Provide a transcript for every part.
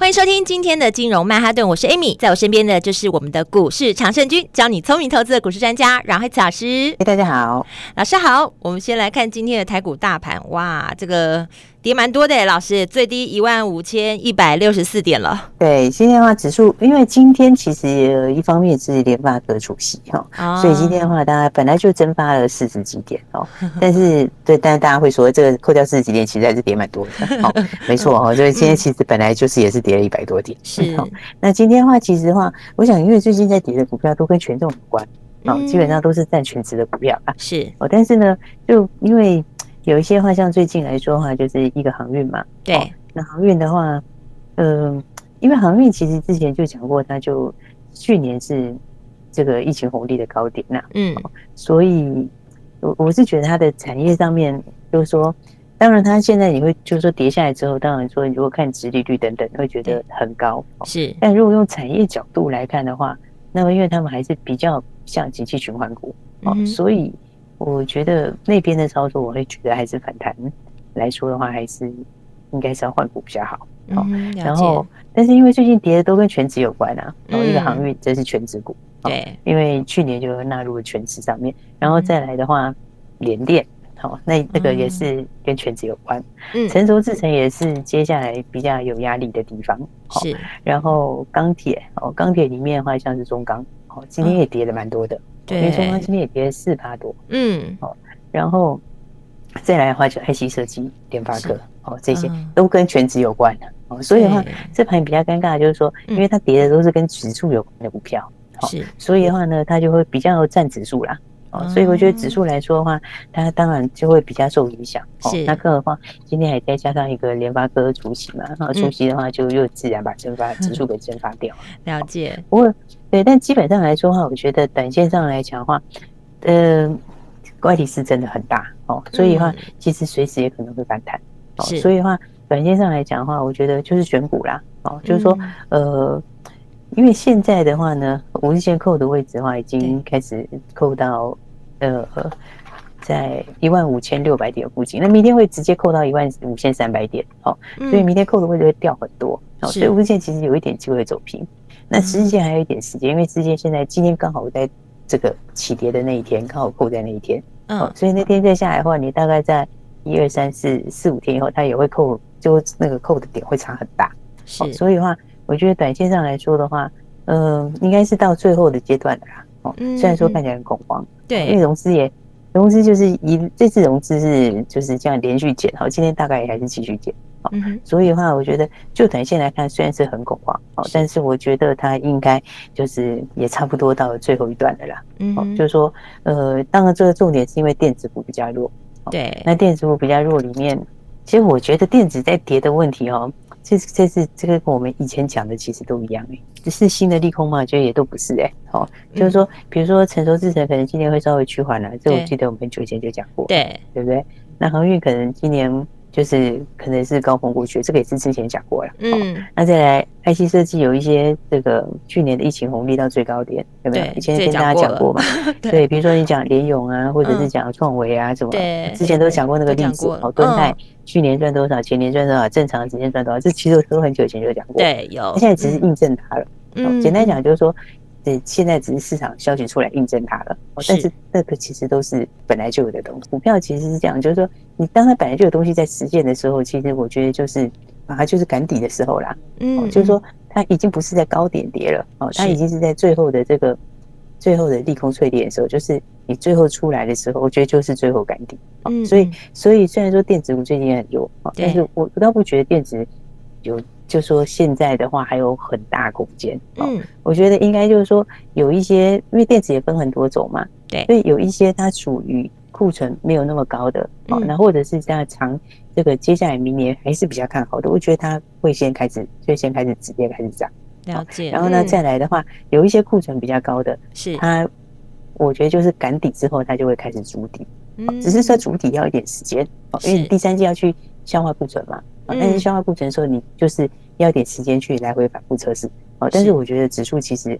欢迎收听今天的金融曼哈顿，我是 Amy，在我身边的就是我们的股市常胜军，教你聪明投资的股市专家阮慧慈老师。大家好，老师好。我们先来看今天的台股大盘，哇，这个。跌蛮多的，老师，最低一万五千一百六十四点了。对，今天的话，指数因为今天其实也有一方面是联发科主席哈，哦、所以今天的话，大家本来就蒸发了四十几点哦。但是，对，但是大家会说，这个扣掉四十几点，其实还是跌蛮多的。好，没错哦，所以今天其实本来就是也是跌了一百多点。是。那今天的话，其实的话，我想，因为最近在跌的股票都跟权重有关，哦，基本上都是占全值的股票啊。是。哦，但是呢，就因为。有一些话，像最近来说的话，就是一个航运嘛。对、哦，那航运的话，嗯、呃，因为航运其实之前就讲过，它就去年是这个疫情红利的高点呐、啊。嗯、哦，所以我我是觉得它的产业上面，就是说，当然它现在你会就是说跌下来之后，当然说你如果看殖利率等等，会觉得很高。哦、是，但如果用产业角度来看的话，那么因为他们还是比较像景气循环股，哦，嗯、所以。我觉得那边的操作，我会觉得还是反弹来说的话，还是应该是要换股比较好。嗯，然后，但是因为最近跌的都跟全职有关啊，然后一个航运这是全职股，对，因为去年就纳入了全职上面，然后再来的话，联电，好，那那个也是跟全职有关。嗯，成熟制成也是接下来比较有压力的地方。是，然后钢铁，哦，钢铁里面的话像是中钢，哦，今天也跌的蛮多的。因为中钢今天也跌了四趴多，嗯，哦，然后再来的话就 IC 设计、联发科，哦，这些都跟全职有关的，哦，所以的话这盘比较尴尬，就是说，因为它跌的都是跟指数有关的股票，是，所以的话呢，它就会比较占指数啦，哦，所以我觉得指数来说的话，它当然就会比较受影响，是，那更何况今天还再加上一个联发科主席嘛，然后除息的话就又自然把蒸发指数给蒸发掉，了解，不过。对，但基本上来说的话，我觉得短线上来讲的话，呃，怪力是真的很大。哦，所以的话，其实随时也可能会反弹。哦，所以的话，短线上来讲的话，我觉得就是选股啦，哦，就是说，呃，因为现在的话呢，五日线扣的位置的话，已经开始扣到呃，在一万五千六百点附近，那明天会直接扣到一万五千三百点，哦，所以明天扣的位置会掉很多，哦，所以五日线其实有一点机会走平。那十日线还有一点时间，因为时间现在今天刚好在这个起跌的那一天，刚好扣在那一天，嗯，所以那天再下来的话，你大概在一二三四四五天以后，它也会扣，就那个扣的点会差很大，是，所以的话，我觉得短线上来说的话，嗯，应该是到最后的阶段了啦，哦，虽然说看起来很恐慌，对，因为融资也融资就是一这次融资是就是这样连续减，好，今天大概也还是继续减。嗯哼，所以的话，我觉得就短线来看，虽然是很恐慌，哦，但是我觉得它应该就是也差不多到了最后一段的啦。嗯哼，就是说，呃，当然这个重点是因为电子股比较弱。对，那电子股比较弱里面，其实我觉得电子在跌的问题哦，这这是这个跟我们以前讲的其实都一样哎，只是新的利空嘛，我觉得也都不是哎。好，就是说，比如说成熟制程可能今年会稍微趋缓了，这我记得我们很久以前就讲过，对，对不对？那航运可能今年。就是可能是高峰过去，这个也是之前讲过了。嗯，那再来，IC 设计有一些这个去年的疫情红利到最高点，有没有？以前跟大家讲过嘛？对，比如说你讲联咏啊，或者是讲创维啊什么，对，之前都讲过那个例子。哦，敦泰去年赚多少，前年赚多少，正常时间赚多少，这其实都很久以前就讲过。对，有。现在只是印证它了。嗯，简单讲就是说。对，现在只是市场消息出来印证它了，但是那个其实都是本来就有的东西。股票其实是这样，就是说，你当它本来就有东西在实现的时候，其实我觉得就是啊，它就是赶底的时候啦。嗯，就是说它已经不是在高点跌了哦，它已经是在最后的这个最后的利空淬炼的时候，就是你最后出来的时候，我觉得就是最后赶底。嗯，所以所以虽然说电子股最近很弱，但是我我倒不觉得电子有。就说现在的话还有很大空间，嗯，我觉得应该就是说有一些，因为电子也分很多种嘛，对，所以有一些它属于库存没有那么高的，哦，那或者是这样长这个接下来明年还是比较看好的，我觉得它会先开始，就先开始直接开始涨，了解。然后呢，再来的话，有一些库存比较高的，是。它，我觉得就是赶底之后，它就会开始筑底。嗯，只是说筑底要一点时间，因为你第三季要去消化库存嘛。但是消化库存的时候，你就是要点时间去来回反复测试。哦，但是我觉得指数其实。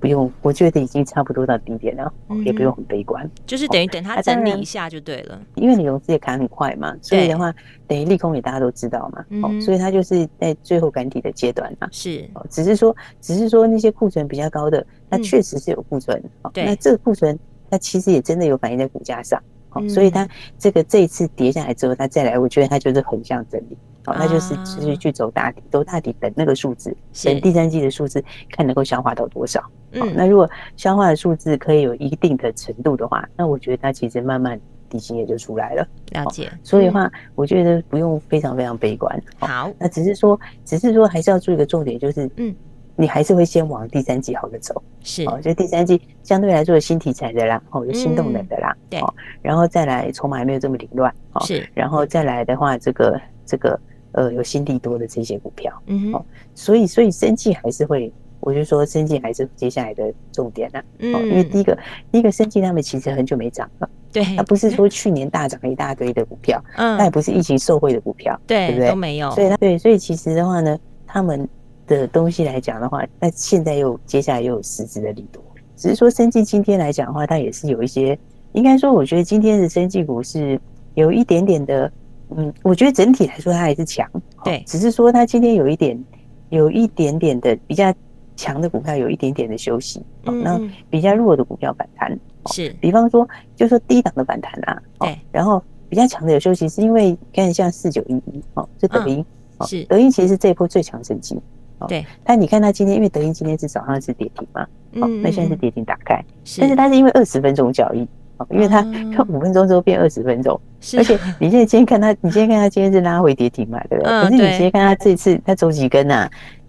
不用，我觉得已经差不多到低点了，嗯、也不用很悲观，就是等于等它整理一下就对了。因为你融资也砍很快嘛，所以的话等于利空也大家都知道嘛，所以它就是在最后赶底的阶段嘛。是，哦，只是说，只是说那些库存比较高的，它确实是有库存，那这个库存它其实也真的有反映在股价上，哦，所以它这个这一次跌下来之后，它再来，我觉得它就是横向整理。好，那就是继续去走大底，走大底等那个数字，等第三季的数字，看能够消化到多少。嗯，那如果消化的数字可以有一定的程度的话，那我觉得它其实慢慢底薪也就出来了。了解。所以的话，我觉得不用非常非常悲观。好，那只是说，只是说还是要注意一个重点，就是嗯，你还是会先往第三季好的走。是，哦，就第三季相对来说有新题材的啦，哦，有新动能的啦。对。然后再来，筹码还没有这么凌乱。是。然后再来的话，这个这个。呃，有新地多的这些股票，嗯哼，所以所以生技还是会，我就说生技还是接下来的重点呢，嗯，因为第一个第一个生技他们其实很久没涨了，对，它不是说去年大涨了一大堆的股票，嗯，它也不是疫情受惠的股票，对，对不对？都没有，所以它对，所以其实的话呢，他们的东西来讲的话，那现在又接下来又有实质的利多，只是说生技今天来讲的话，它也是有一些，应该说，我觉得今天的生技股是有一点点的。嗯，我觉得整体来说它还是强，对，只是说它今天有一点，有一点点的比较强的股票有一点点的休息，嗯，那比较弱的股票反弹，是，比方说就说低档的反弹啊，对，然后比较强的有休息，是因为看像四九一一哦，这德音，是。德音其实是这一波最强升级，对，但你看它今天，因为德音今天是早上是跌停嘛，嗯，那现在是跌停打开，是，但是它是因为二十分钟交易。因为它看五分钟之后变二十分钟，而且 你现在今天看它，你今天看它今天是拉回跌停嘛，对不对？可是你今天看它这次它走几根呐，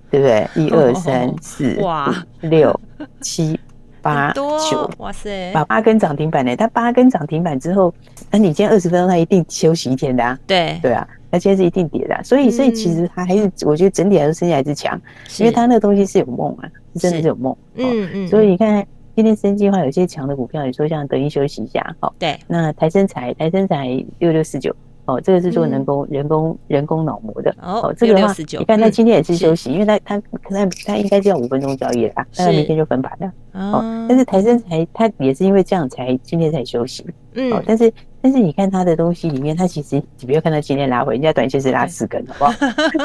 对不对？一二三四五六七 八九，哇塞，把八根涨停板呢？它八根涨停板之后，那你今天二十分钟，它一定休息一天的啊。对对啊，它今天是一定跌的，所以所以其实它还是我觉得整体来说身价还是强，因为它那个东西是有梦啊，是真的是有梦。嗯嗯，所以你看。今天生计划，有些强的股票，你说像德音休息一下，好，对，那台生财，台生财六六四九，哦，这个是做人工、人工、人工脑膜的，哦，这个的话，你看他今天也是休息，因为他他可能它应该是要五分钟交易了啊，那明天就分盘了，哦，但是台生才他也是因为这样才今天才休息，嗯，但是。但是你看他的东西里面，他其实你不要看他今天拉回，人家短线是拉四根，好不好？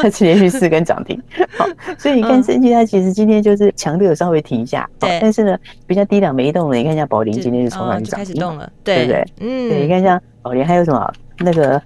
他是连续四根涨停，好，所以你看生技它其实今天就是强度有稍微停一下，对。但是呢，比较低档没动的，你看像宝林今天是重返涨停，开始动了，对不对？嗯，对，你看像宝林还有什么那个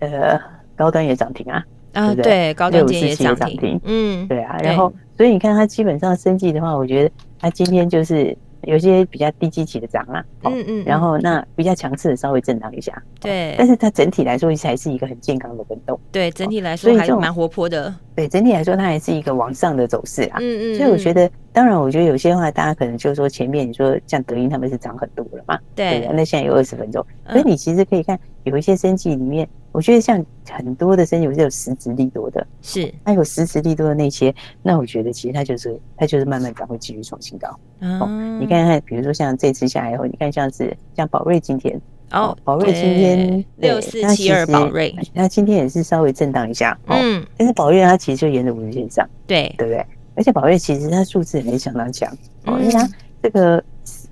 呃高端也涨停啊，对不对？高端也涨停，嗯，对啊。然后所以你看它基本上生技的话，我觉得它今天就是。有些比较低基期的涨啊，嗯嗯，然后那比较强势的稍微震荡一下，对，但是它整体来说还是一个很健康的轮动，对，整体来说还是蛮活泼的，对，整体来说它还是一个往上的走势啊，嗯嗯，所以我觉得，当然我觉得有些话大家可能就是说前面你说像德音他们是涨很多了嘛，对，那现在有二十分钟，所以你其实可以看有一些生技里面。我觉得像很多的生意，是有实质利多的，是它有实质利多的那些，那我觉得其实它就是它就是慢慢涨，会继续创新高。哦，你看看，比如说像这次下来以后，你看像是像宝瑞今天哦，宝瑞今天六四七二宝瑞，那今天也是稍微震荡一下，嗯，但是宝瑞它其实就沿着五日线上，对对不对？而且宝瑞其实它数字也相当强，哦，因为它这个。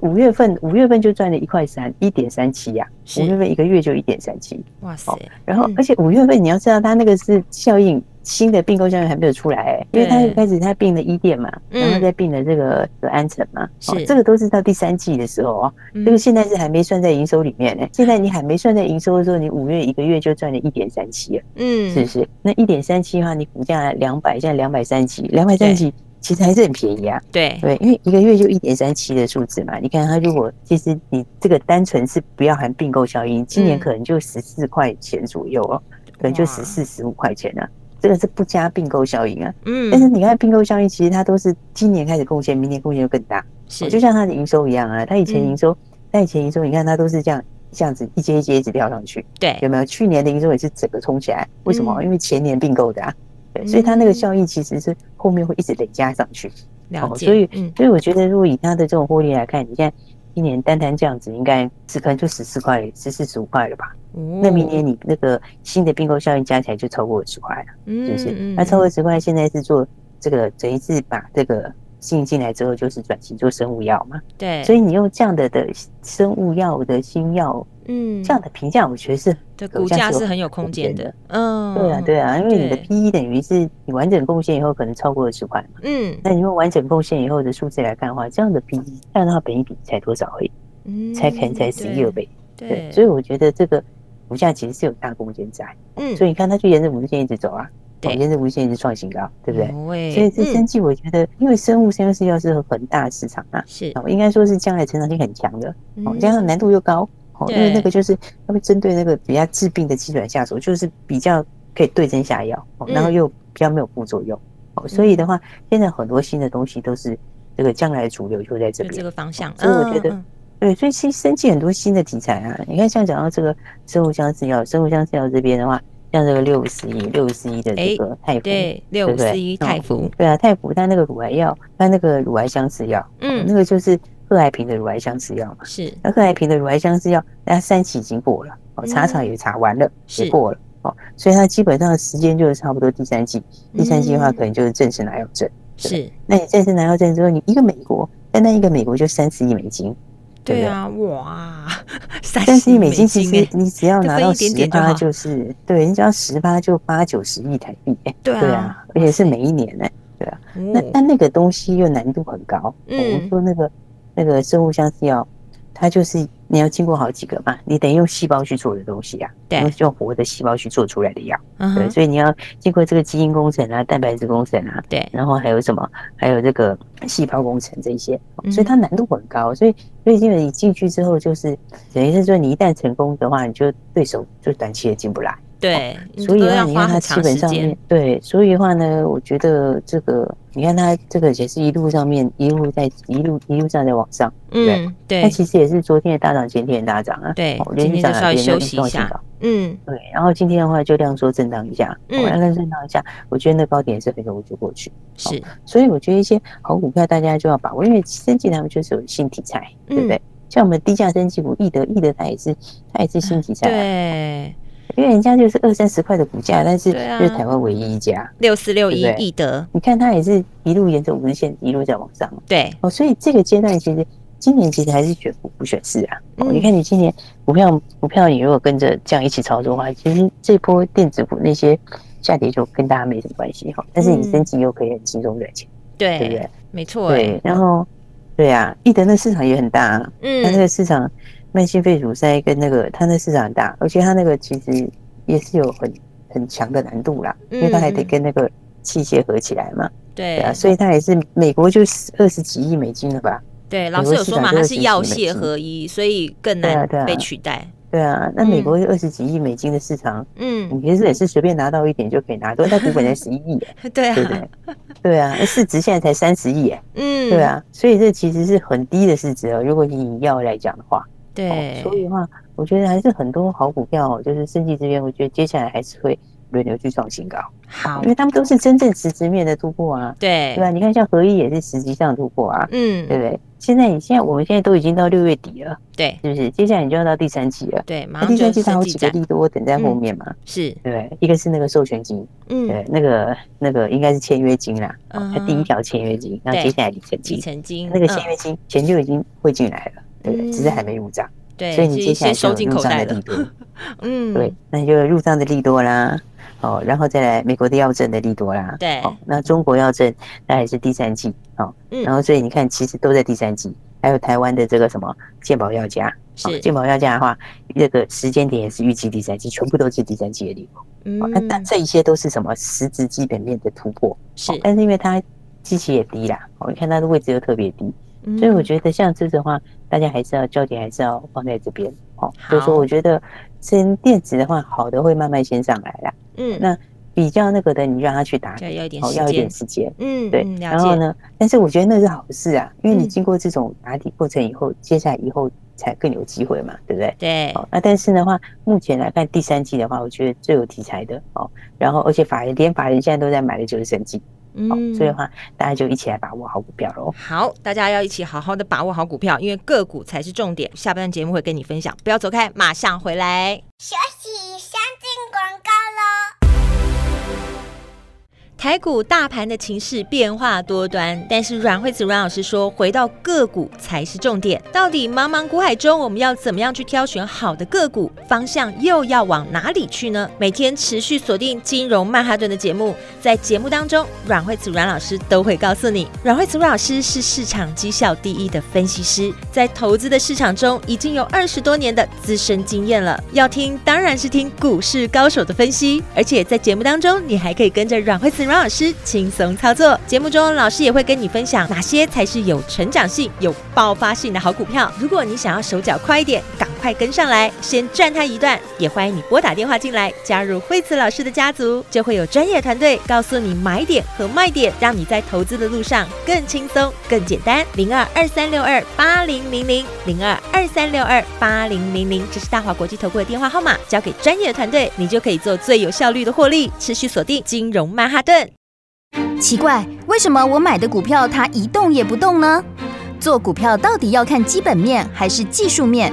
五月份，五月份就赚了一块三，一点三七呀。五月份一个月就一点三七，哇塞！然后，而且五月份你要知道，它那个是效应，新的并购效应还没有出来，哎，因为它一开始它并了一店嘛，然后再并了这个安城嘛，是这个都是到第三季的时候哦。这个现在是还没算在营收里面呢。现在你还没算在营收的时候，你五月一个月就赚了一点三七，嗯，是不是？那一点三七的话，你股价两百，现在两百三七，两百三七。其实还是很便宜啊，对对，因为一个月就一点三七的数字嘛。你看它如果其实你这个单纯是不要含并购效应，今年可能就十四块钱左右哦，可能就十四十五块钱啊。这个是不加并购效应啊。嗯，但是你看并购效应，其实它都是今年开始贡献，明年贡献就更大。是，就像它的营收一样啊，它以前营收，它以前营收，你看它都是这样这样子一阶一阶一直跳上去。对，有没有？去年的营收也是整个冲起来，为什么？因为前年并购的啊。对，所以它那个效益其实是后面会一直累加上去。了解。所以，所以我觉得，如果以它的这种获利来看，你现在一年单单这样子，应该只可能就十四块、十四十五块了吧？那明年你那个新的并购效应加起来就超过二十块了，是不是？那超过二十块，现在是做这个，等于是把这个。吸引进来之后就是转型做生物药嘛，对，所以你用这样的的生物药的新药，嗯，这样的评价，我觉得是这股价是很有空间的，嗯，对啊，对啊，因为你的 P E 等于是你完整贡献以后可能超过二十块嘛，嗯，那你用完整贡献以后的数字来看的话，这样的 P E 按照本一比才多少而已，嗯，才可能才十一二倍，对，所以我觉得这个股价其实是有大空间在，嗯，所以你看它就沿着五日线一直走啊。对，现在无限一直创新高，对不对？所以这生技我觉得，因为生物相似药是很大的市场啊，是，应该说是将来成长性很强的，哦，加上难度又高，哦，因为那个就是他们针对那个比较治病的基准下手，就是比较可以对症下药，然后又比较没有副作用，哦，所以的话，现在很多新的东西都是这个将来的主流就在这边，这个方向，所以我觉得，对，所以其实生技很多新的题材啊，你看像讲到这个生物相似药，生物相似药这边的话。像这个六五四一六五四一的这个泰福，对六五四一泰福，对啊，泰福它那个乳癌药，它那个乳癌相似药，嗯，那个就是贺爱平的乳癌相似药嘛，是。那贺爱平的乳癌相似药，那三期已经过了，哦，查厂也查完了，也过了，哦，所以它基本上的时间就是差不多第三季，第三季的话可能就是正式拿药证，是。那你正式拿药证之后，你一个美国，单单一个美国就三十亿美金。对啊，哇，三十亿美金，其实你只要拿到十八，就是对，你只要十八就八九十亿台币，对啊，而且是每一年呢，对啊，那但那个东西又难度很高，我们说那个那个生物相似药，它就是。你要经过好几个嘛，你得用细胞去做的东西啊，对，用活的细胞去做出来的药，对，所以你要经过这个基因工程啊、蛋白质工程啊，对，然后还有什么，还有这个细胞工程这一些，所以它难度很高，所以所以基本你进去之后，就是等于是说你一旦成功的话，你就对手就短期也进不来。对，所以的话，你看它基本上面对，所以的话呢，我觉得这个，你看它这个也是一路上面一路在一路一路上在往上，嗯，对，它其实也是昨天的大涨，前天的大涨啊，对，连续涨两天，休息一下，嗯，对，然后今天的话就量缩震荡一下，嗯，量缩震荡一下，我觉得那高点是很容易就过去，是，所以我觉得一些好股票大家就要把握，因为升级他们就是有新题材，对不对？像我们低价生技股，易德易德它也是它也是新题材，对。因为人家就是二三十块的股价，但是就是台湾唯一一家六四六一易德，你看它也是一路沿着五日线一路在往上。对哦，所以这个阶段其实今年其实还是选股不选市啊。哦，你看你今年股票股票，你如果跟着这样一起操作的话，其实这波电子股那些下跌就跟大家没什么关系哈。但是你升级又可以很轻松赚钱，对对不对？没错。对，然后对啊，易德那市场也很大啊。嗯，它那个市场。慢性肺阻塞跟那个，它那市场很大，而且它那个其实也是有很很强的难度啦，因为它还得跟那个器械合起来嘛。对啊，所以它也是美国就二十几亿美金了吧？对，老师有说嘛，它是药械合一，所以更难被取代。对啊，那美国是二十几亿美金的市场，嗯，你其实也是随便拿到一点就可以拿到，但股本才十一亿，对对对，对啊，市值现在才三十亿，嗯，对啊，所以这其实是很低的市值哦。如果你以药来讲的话。对，所以的话，我觉得还是很多好股票，就是生技这边，我觉得接下来还是会轮流去创新高。好，因为他们都是真正实质面的突破啊。对，对吧？你看，像合一也是实际上突破啊。嗯，对不对？现在你现在我们现在都已经到六月底了，对，是不是？接下来你就要到第三季了。对，那第三季它有几个利多等在后面嘛？是，对，一个是那个授权金，嗯，对，那个那个应该是签约金啦，它第一条签约金，然后接下来里程金，里程金，那个签约金钱就已经汇进来了。对，只是还没入账，对，所以你接下来就有入账的利多，嗯，对，那你就入账的利多啦，哦，然后再来美国的药证的利多啦，对，哦，那中国药证那还是第三季，哦，然后所以你看，其实都在第三季，还有台湾的这个什么健保药价，是。健保药价的话，这个时间点也是预期第三季，全部都是第三季的利多，嗯，那但这一些都是什么实质基本面的突破，是，但是因为它基期也低啦，哦，你看它的位置又特别低。所以我觉得像这种的话，大家还是要焦点还是要放在这边哦。所以说，我觉得先电子的话，好的会慢慢先上来啦。嗯，那比较那个的，你让他去打，要一点要一点时间，嗯，对。然后呢，但是我觉得那是好事啊，因为你经过这种打底过程以后，接下来以后才更有机会嘛，对不对？对。那但是的话，目前来看第三季的话，我觉得最有题材的哦，然后而且法人连法人现在都在买的就是生技。嗯，所以的话，大家就一起来把握好股票喽。好，大家要一起好好的把握好股票，因为个股才是重点。下半段节目会跟你分享，不要走开，马上回来。休息，先进广告喽。台股大盘的情势变化多端，但是阮惠慈阮老师说，回到个股才是重点。到底茫茫股海中，我们要怎么样去挑选好的个股？方向又要往哪里去呢？每天持续锁定金融曼哈顿的节目，在节目当中，阮惠慈阮老师都会告诉你。阮惠慈阮老师是市场绩效第一的分析师，在投资的市场中已经有二十多年的资深经验了。要听当然是听股市高手的分析，而且在节目当中，你还可以跟着阮惠慈。阮老师轻松操作，节目中老师也会跟你分享哪些才是有成长性、有爆发性的好股票。如果你想要手脚快一点，赶快跟上来，先赚他一段。也欢迎你拨打电话进来，加入惠慈老师的家族，就会有专业团队告诉你买点和卖点，让你在投资的路上更轻松、更简单。零二二三六二八零零零零二二三六二八零零零，这是大华国际投顾的电话号码，交给专业团队，你就可以做最有效率的获利。持续锁定金融曼哈顿。奇怪，为什么我买的股票它一动也不动呢？做股票到底要看基本面，还是技术面，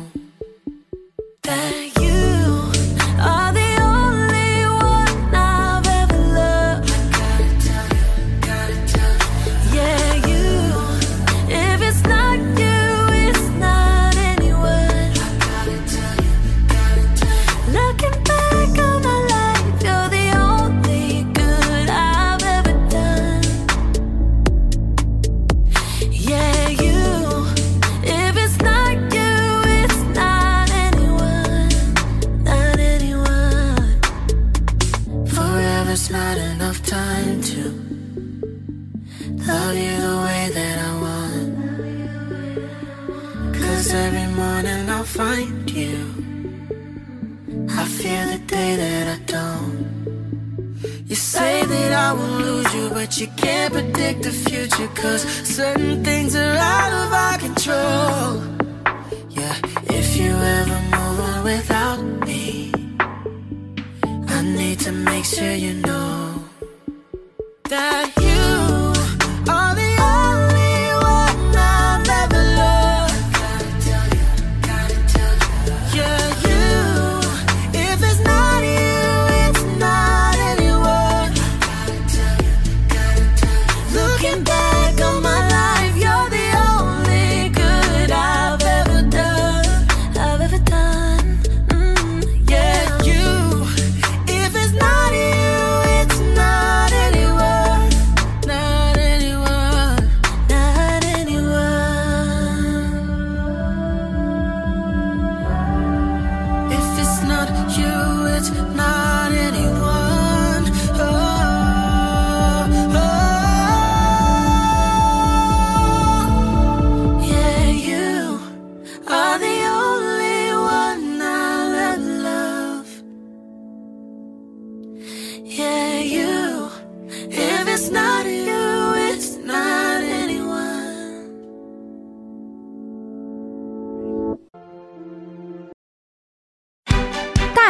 by you.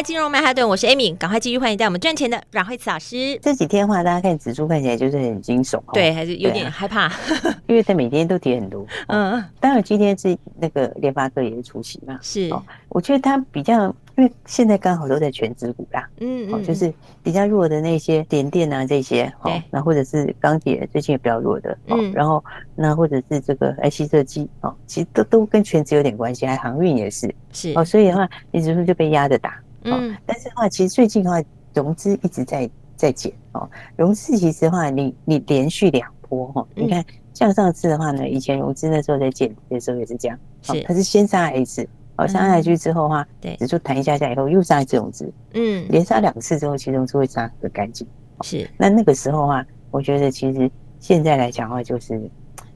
来，金融曼哈顿，我是 Amy，赶快继续欢迎带我们赚钱的阮慧慈老师。这几天的话，大家看指数看起来就是很惊悚，对，还是有点害怕，因为它每天都跌很多。嗯，当然今天是那个联发科也是出席嘛，是。我觉得它比较，因为现在刚好都在权值股啦，嗯嗯，就是比较弱的那些联电啊这些，对，那或者是钢铁最近也比较弱的，嗯，然后那或者是这个 IC 设计，哦，其实都都跟权值有点关系，还航运也是，是。哦，所以的话，你指数就被压着打。嗯，但是的话，其实最近的话，融资一直在在减哦。融资其实的话，你你连续两波哈，你看像上次的话呢，以前融资那时候在减的时候也是这样，是，它是先杀来一次，哦，杀下去之后的话，对，指数弹一下下以后又杀一次融资，嗯，连杀两次之后，其实融资会杀的干净，是。那那个时候的话，我觉得其实现在来讲的话，就是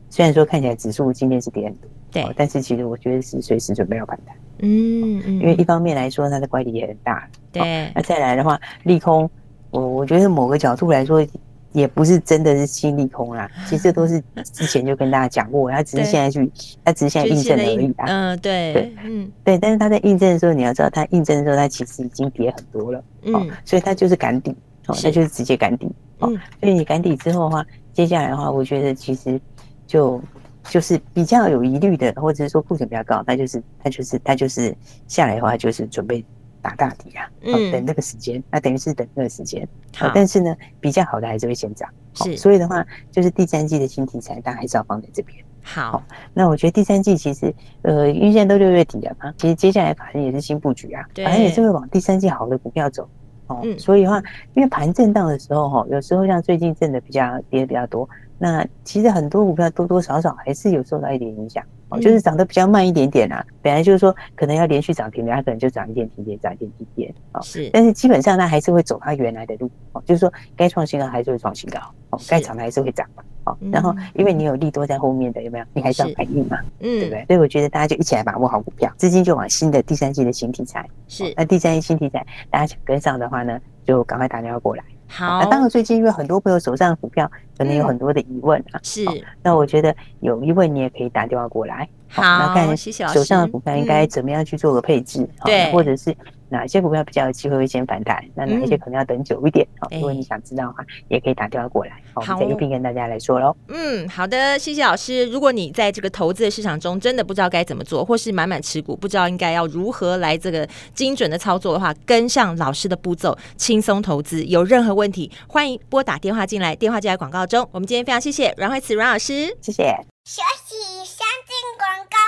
虽然说看起来指数今天是跌很多，对，但是其实我觉得是随时准备要反弹。嗯，嗯，因为一方面来说，它的乖离也很大。对，那再来的话，利空，我我觉得某个角度来说，也不是真的是新利空啦。其实都是之前就跟大家讲过，它只是现在去，它只是现在印证而已啦。嗯，对，对，嗯，对。但是它在印证的时候，你要知道，它印证的时候，它其实已经跌很多了。嗯，所以它就是赶底，哦，它就是直接赶底。哦，所以你赶底之后的话，接下来的话，我觉得其实就。就是比较有疑虑的，或者是说库存比较高，那就是他就是他就是下来的话，就是准备打大底啊，嗯，等那个时间，那等于是等那个时间。好，但是呢，比较好的还是会先涨，是，所以的话，就是第三季的新题材，大家还是要放在这边。好，那我觉得第三季其实，呃，因为现在都六月底了嘛，其实接下来反正也是新布局啊，反正也是会往第三季好的股票走。哦，所以的话，因为盘震荡的时候哈，有时候像最近震的比较跌的比较多，那其实很多股票多多少少还是有受到一点影响，哦，就是涨得比较慢一点点啊。本来就是说可能要连续涨停的，它可能就涨一点停跌，涨一点停跌，哦，是。但是基本上它还是会走它原来的路，哦，就是说该创新高还是会创新高，哦，该涨的还是会涨嘛，哦。然后因为你有利多在后面的，有没有？你还是要反应嘛，嗯，对不对？所以我觉得大家就一起来把握好股票，资金就往新的第三季的新题材，是。那第三季新题材，大家想跟上的话呢，就赶快打电话过来。好，那当然最近因为很多朋友手上的股票可能有很多的疑问啊，是。那我觉得有疑问你也可以打电话过来。好，那看手上的股票应该怎么样去做个配置，对，或者是。哪些股票比较有机会会先反弹？那哪一些可能要等久一点？好、嗯，如果你想知道的话，也可以打电话过来，好，我们再一并跟大家来说喽。嗯，好的，谢谢老师。如果你在这个投资的市场中真的不知道该怎么做，或是满满持股，不知道应该要如何来这个精准的操作的话，跟上老师的步骤，轻松投资。有任何问题，欢迎拨打电话进来，电话就在广告中。我们今天非常谢谢阮慧慈阮老师，谢谢。学习，先进广告喽。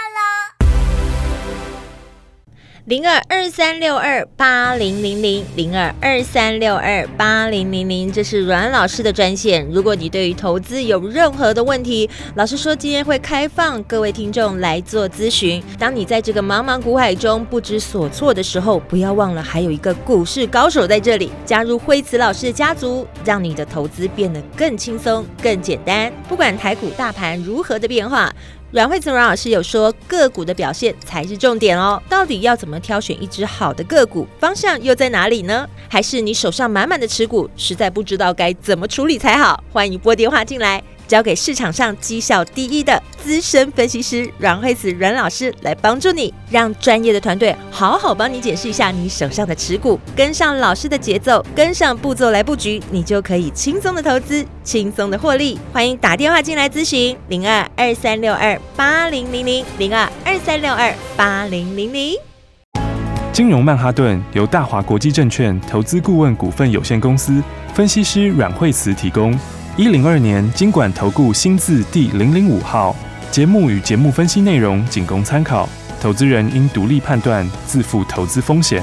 零二二三六二八零零零零二二三六二八零零零，这是阮老师的专线。如果你对于投资有任何的问题，老师说今天会开放各位听众来做咨询。当你在这个茫茫股海中不知所措的时候，不要忘了还有一个股市高手在这里。加入辉慈老师的家族，让你的投资变得更轻松、更简单。不管台股大盘如何的变化。阮慧慈阮老师有说，个股的表现才是重点哦。到底要怎么挑选一只好的个股？方向又在哪里呢？还是你手上满满的持股，实在不知道该怎么处理才好？欢迎拨电话进来。交给市场上绩效第一的资深分析师阮慧慈阮老师来帮助你，让专业的团队好好帮你解释一下你手上的持股，跟上老师的节奏，跟上步骤来布局，你就可以轻松的投资，轻松的获利。欢迎打电话进来咨询零二二三六二八零零零零二二三六二八零零零。金融曼哈顿由大华国际证券投资顾问股份有限公司分析师阮慧慈提供。一零二年经管投顾新字第零零五号。节目与节目分析内容仅供参考，投资人应独立判断，自负投资风险。